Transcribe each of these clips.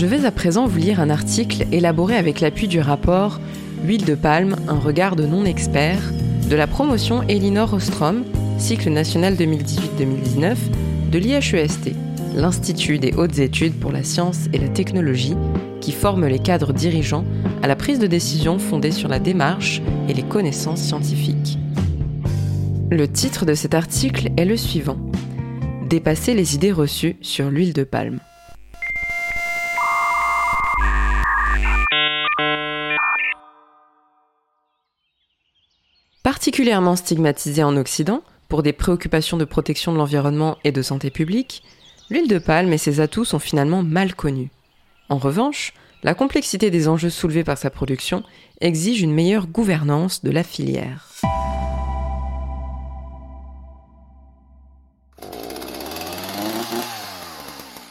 Je vais à présent vous lire un article élaboré avec l'appui du rapport Huile de palme, un regard de non-expert de la promotion Elinor Ostrom, cycle national 2018-2019 de l'IHEST, l'Institut des hautes études pour la science et la technologie, qui forme les cadres dirigeants à la prise de décision fondée sur la démarche et les connaissances scientifiques. Le titre de cet article est le suivant Dépasser les idées reçues sur l'huile de palme. Particulièrement stigmatisée en Occident, pour des préoccupations de protection de l'environnement et de santé publique, l'huile de palme et ses atouts sont finalement mal connus. En revanche, la complexité des enjeux soulevés par sa production exige une meilleure gouvernance de la filière.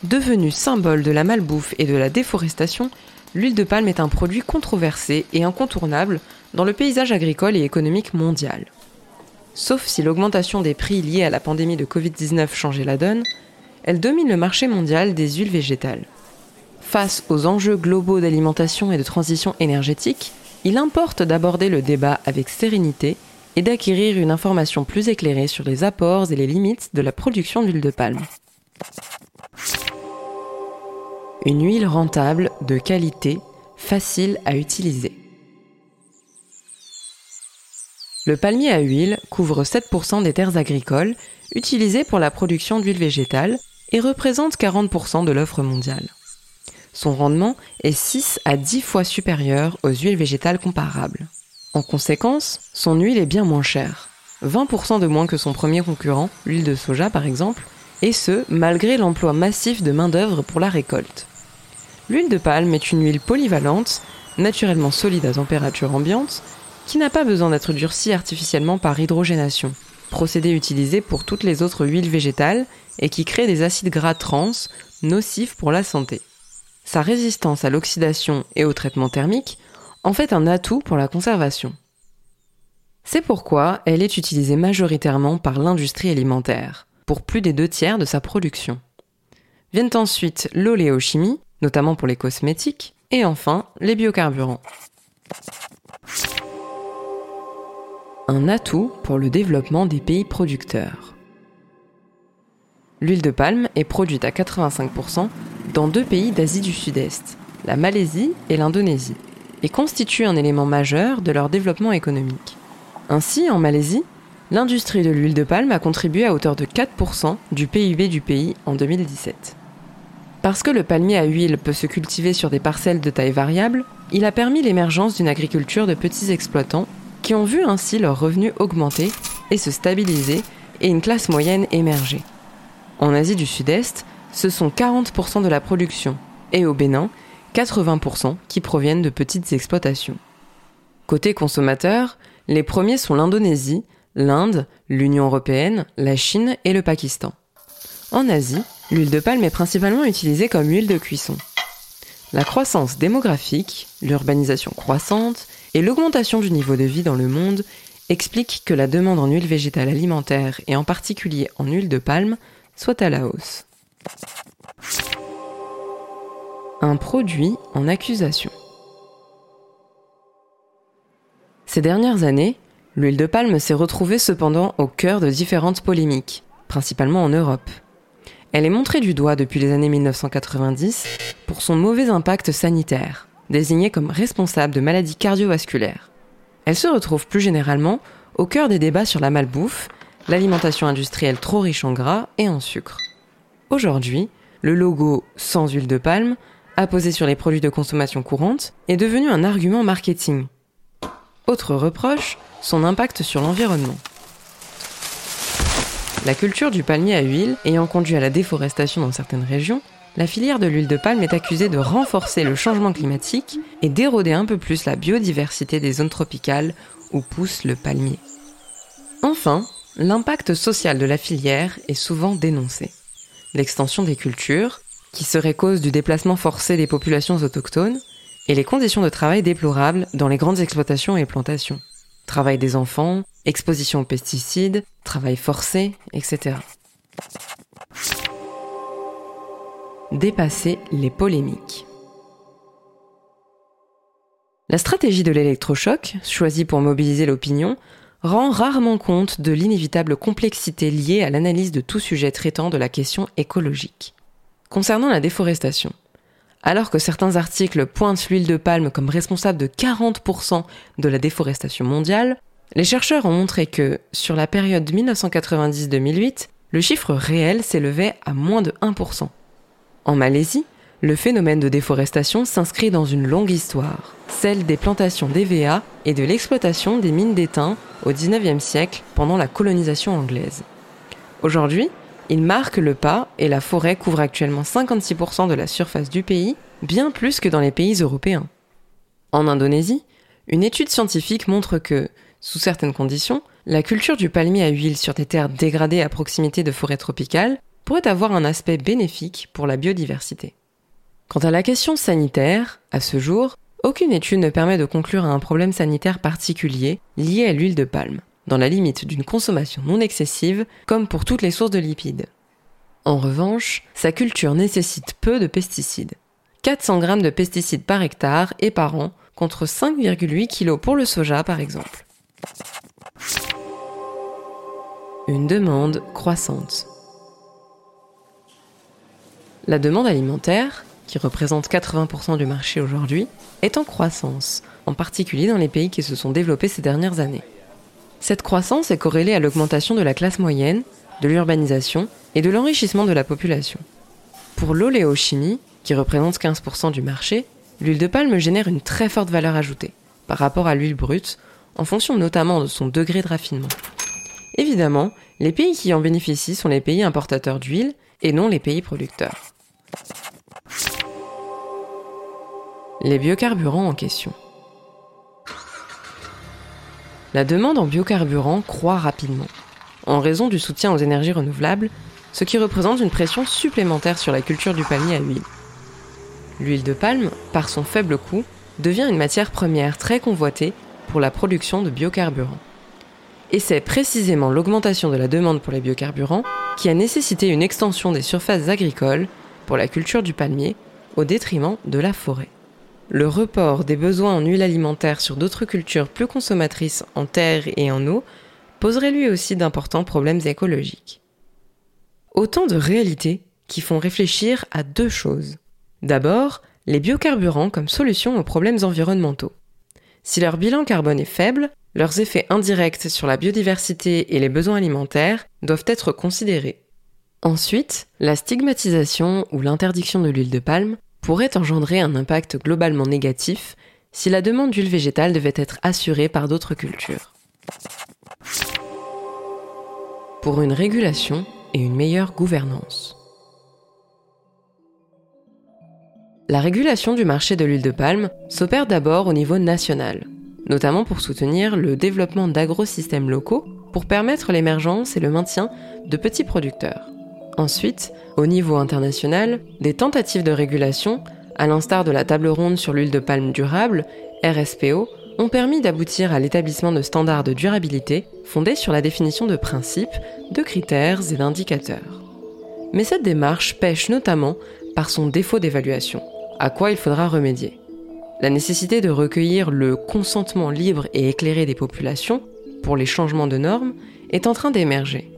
Devenue symbole de la malbouffe et de la déforestation, l'huile de palme est un produit controversé et incontournable dans le paysage agricole et économique mondial. Sauf si l'augmentation des prix liée à la pandémie de Covid-19 changeait la donne, elle domine le marché mondial des huiles végétales. Face aux enjeux globaux d'alimentation et de transition énergétique, il importe d'aborder le débat avec sérénité et d'acquérir une information plus éclairée sur les apports et les limites de la production d'huile de palme. Une huile rentable, de qualité, facile à utiliser. Le palmier à huile couvre 7% des terres agricoles utilisées pour la production d'huile végétale et représente 40% de l'offre mondiale. Son rendement est 6 à 10 fois supérieur aux huiles végétales comparables. En conséquence, son huile est bien moins chère, 20% de moins que son premier concurrent, l'huile de soja par exemple, et ce, malgré l'emploi massif de main-d'œuvre pour la récolte. L'huile de palme est une huile polyvalente, naturellement solide à température ambiante, qui n'a pas besoin d'être durcie artificiellement par hydrogénation, procédé utilisé pour toutes les autres huiles végétales et qui crée des acides gras trans nocifs pour la santé. Sa résistance à l'oxydation et au traitement thermique en fait un atout pour la conservation. C'est pourquoi elle est utilisée majoritairement par l'industrie alimentaire, pour plus des deux tiers de sa production. Viennent ensuite l'oléochimie, notamment pour les cosmétiques, et enfin les biocarburants. Un atout pour le développement des pays producteurs. L'huile de palme est produite à 85% dans deux pays d'Asie du Sud-Est, la Malaisie et l'Indonésie, et constitue un élément majeur de leur développement économique. Ainsi, en Malaisie, l'industrie de l'huile de palme a contribué à hauteur de 4% du PIB du pays en 2017. Parce que le palmier à huile peut se cultiver sur des parcelles de taille variable, il a permis l'émergence d'une agriculture de petits exploitants qui ont vu ainsi leurs revenus augmenter et se stabiliser et une classe moyenne émerger. En Asie du Sud-Est, ce sont 40% de la production et au Bénin, 80% qui proviennent de petites exploitations. Côté consommateurs, les premiers sont l'Indonésie, l'Inde, l'Union européenne, la Chine et le Pakistan. En Asie, l'huile de palme est principalement utilisée comme huile de cuisson. La croissance démographique, l'urbanisation croissante et l'augmentation du niveau de vie dans le monde expliquent que la demande en huile végétale alimentaire et en particulier en huile de palme soit à la hausse. Un produit en accusation. Ces dernières années, L'huile de palme s'est retrouvée cependant au cœur de différentes polémiques, principalement en Europe. Elle est montrée du doigt depuis les années 1990 pour son mauvais impact sanitaire, désignée comme responsable de maladies cardiovasculaires. Elle se retrouve plus généralement au cœur des débats sur la malbouffe, l'alimentation industrielle trop riche en gras et en sucre. Aujourd'hui, le logo sans huile de palme, apposé sur les produits de consommation courante, est devenu un argument marketing. Autre reproche, son impact sur l'environnement. La culture du palmier à huile ayant conduit à la déforestation dans certaines régions, la filière de l'huile de palme est accusée de renforcer le changement climatique et d'éroder un peu plus la biodiversité des zones tropicales où pousse le palmier. Enfin, l'impact social de la filière est souvent dénoncé. L'extension des cultures, qui serait cause du déplacement forcé des populations autochtones, et les conditions de travail déplorables dans les grandes exploitations et plantations travail des enfants, exposition aux pesticides, travail forcé, etc. Dépasser les polémiques. La stratégie de l'électrochoc, choisie pour mobiliser l'opinion, rend rarement compte de l'inévitable complexité liée à l'analyse de tout sujet traitant de la question écologique. Concernant la déforestation, alors que certains articles pointent l'huile de palme comme responsable de 40% de la déforestation mondiale, les chercheurs ont montré que, sur la période 1990-2008, le chiffre réel s'élevait à moins de 1%. En Malaisie, le phénomène de déforestation s'inscrit dans une longue histoire, celle des plantations d'EVA et de l'exploitation des mines d'étain au XIXe siècle pendant la colonisation anglaise. Aujourd'hui, il marque le pas et la forêt couvre actuellement 56% de la surface du pays, bien plus que dans les pays européens. En Indonésie, une étude scientifique montre que, sous certaines conditions, la culture du palmier à huile sur des terres dégradées à proximité de forêts tropicales pourrait avoir un aspect bénéfique pour la biodiversité. Quant à la question sanitaire, à ce jour, aucune étude ne permet de conclure à un problème sanitaire particulier lié à l'huile de palme, dans la limite d'une consommation non excessive, comme pour toutes les sources de lipides. En revanche, sa culture nécessite peu de pesticides. 400 grammes de pesticides par hectare et par an, contre 5,8 kg pour le soja par exemple. Une demande croissante. La demande alimentaire, qui représente 80% du marché aujourd'hui, est en croissance, en particulier dans les pays qui se sont développés ces dernières années. Cette croissance est corrélée à l'augmentation de la classe moyenne, de l'urbanisation et de l'enrichissement de la population. Pour l'oléochimie, qui représente 15% du marché, l'huile de palme génère une très forte valeur ajoutée, par rapport à l'huile brute, en fonction notamment de son degré de raffinement. Évidemment, les pays qui en bénéficient sont les pays importateurs d'huile et non les pays producteurs. Les biocarburants en question. La demande en biocarburants croît rapidement, en raison du soutien aux énergies renouvelables, ce qui représente une pression supplémentaire sur la culture du palmier à huile. L'huile de palme, par son faible coût, devient une matière première très convoitée pour la production de biocarburants. Et c'est précisément l'augmentation de la demande pour les biocarburants qui a nécessité une extension des surfaces agricoles pour la culture du palmier au détriment de la forêt. Le report des besoins en huile alimentaire sur d'autres cultures plus consommatrices en terre et en eau poserait lui aussi d'importants problèmes écologiques. Autant de réalités qui font réfléchir à deux choses. D'abord, les biocarburants comme solution aux problèmes environnementaux. Si leur bilan carbone est faible, leurs effets indirects sur la biodiversité et les besoins alimentaires doivent être considérés. Ensuite, la stigmatisation ou l'interdiction de l'huile de palme pourrait engendrer un impact globalement négatif si la demande d'huile végétale devait être assurée par d'autres cultures. Pour une régulation et une meilleure gouvernance. La régulation du marché de l'huile de palme s'opère d'abord au niveau national, notamment pour soutenir le développement d'agro-systèmes locaux pour permettre l'émergence et le maintien de petits producteurs. Ensuite, au niveau international, des tentatives de régulation, à l'instar de la table ronde sur l'huile de palme durable, RSPO, ont permis d'aboutir à l'établissement de standards de durabilité fondés sur la définition de principes, de critères et d'indicateurs. Mais cette démarche pêche notamment par son défaut d'évaluation, à quoi il faudra remédier. La nécessité de recueillir le consentement libre et éclairé des populations pour les changements de normes est en train d'émerger.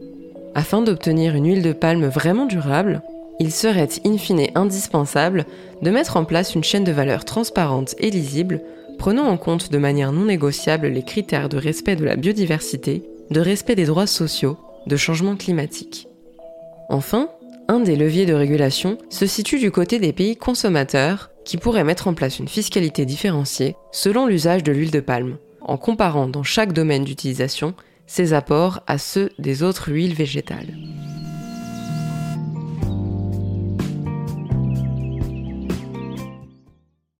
Afin d'obtenir une huile de palme vraiment durable, il serait in fine indispensable de mettre en place une chaîne de valeur transparente et lisible, prenant en compte de manière non négociable les critères de respect de la biodiversité, de respect des droits sociaux, de changement climatique. Enfin, un des leviers de régulation se situe du côté des pays consommateurs qui pourraient mettre en place une fiscalité différenciée selon l'usage de l'huile de palme, en comparant dans chaque domaine d'utilisation ses apports à ceux des autres huiles végétales.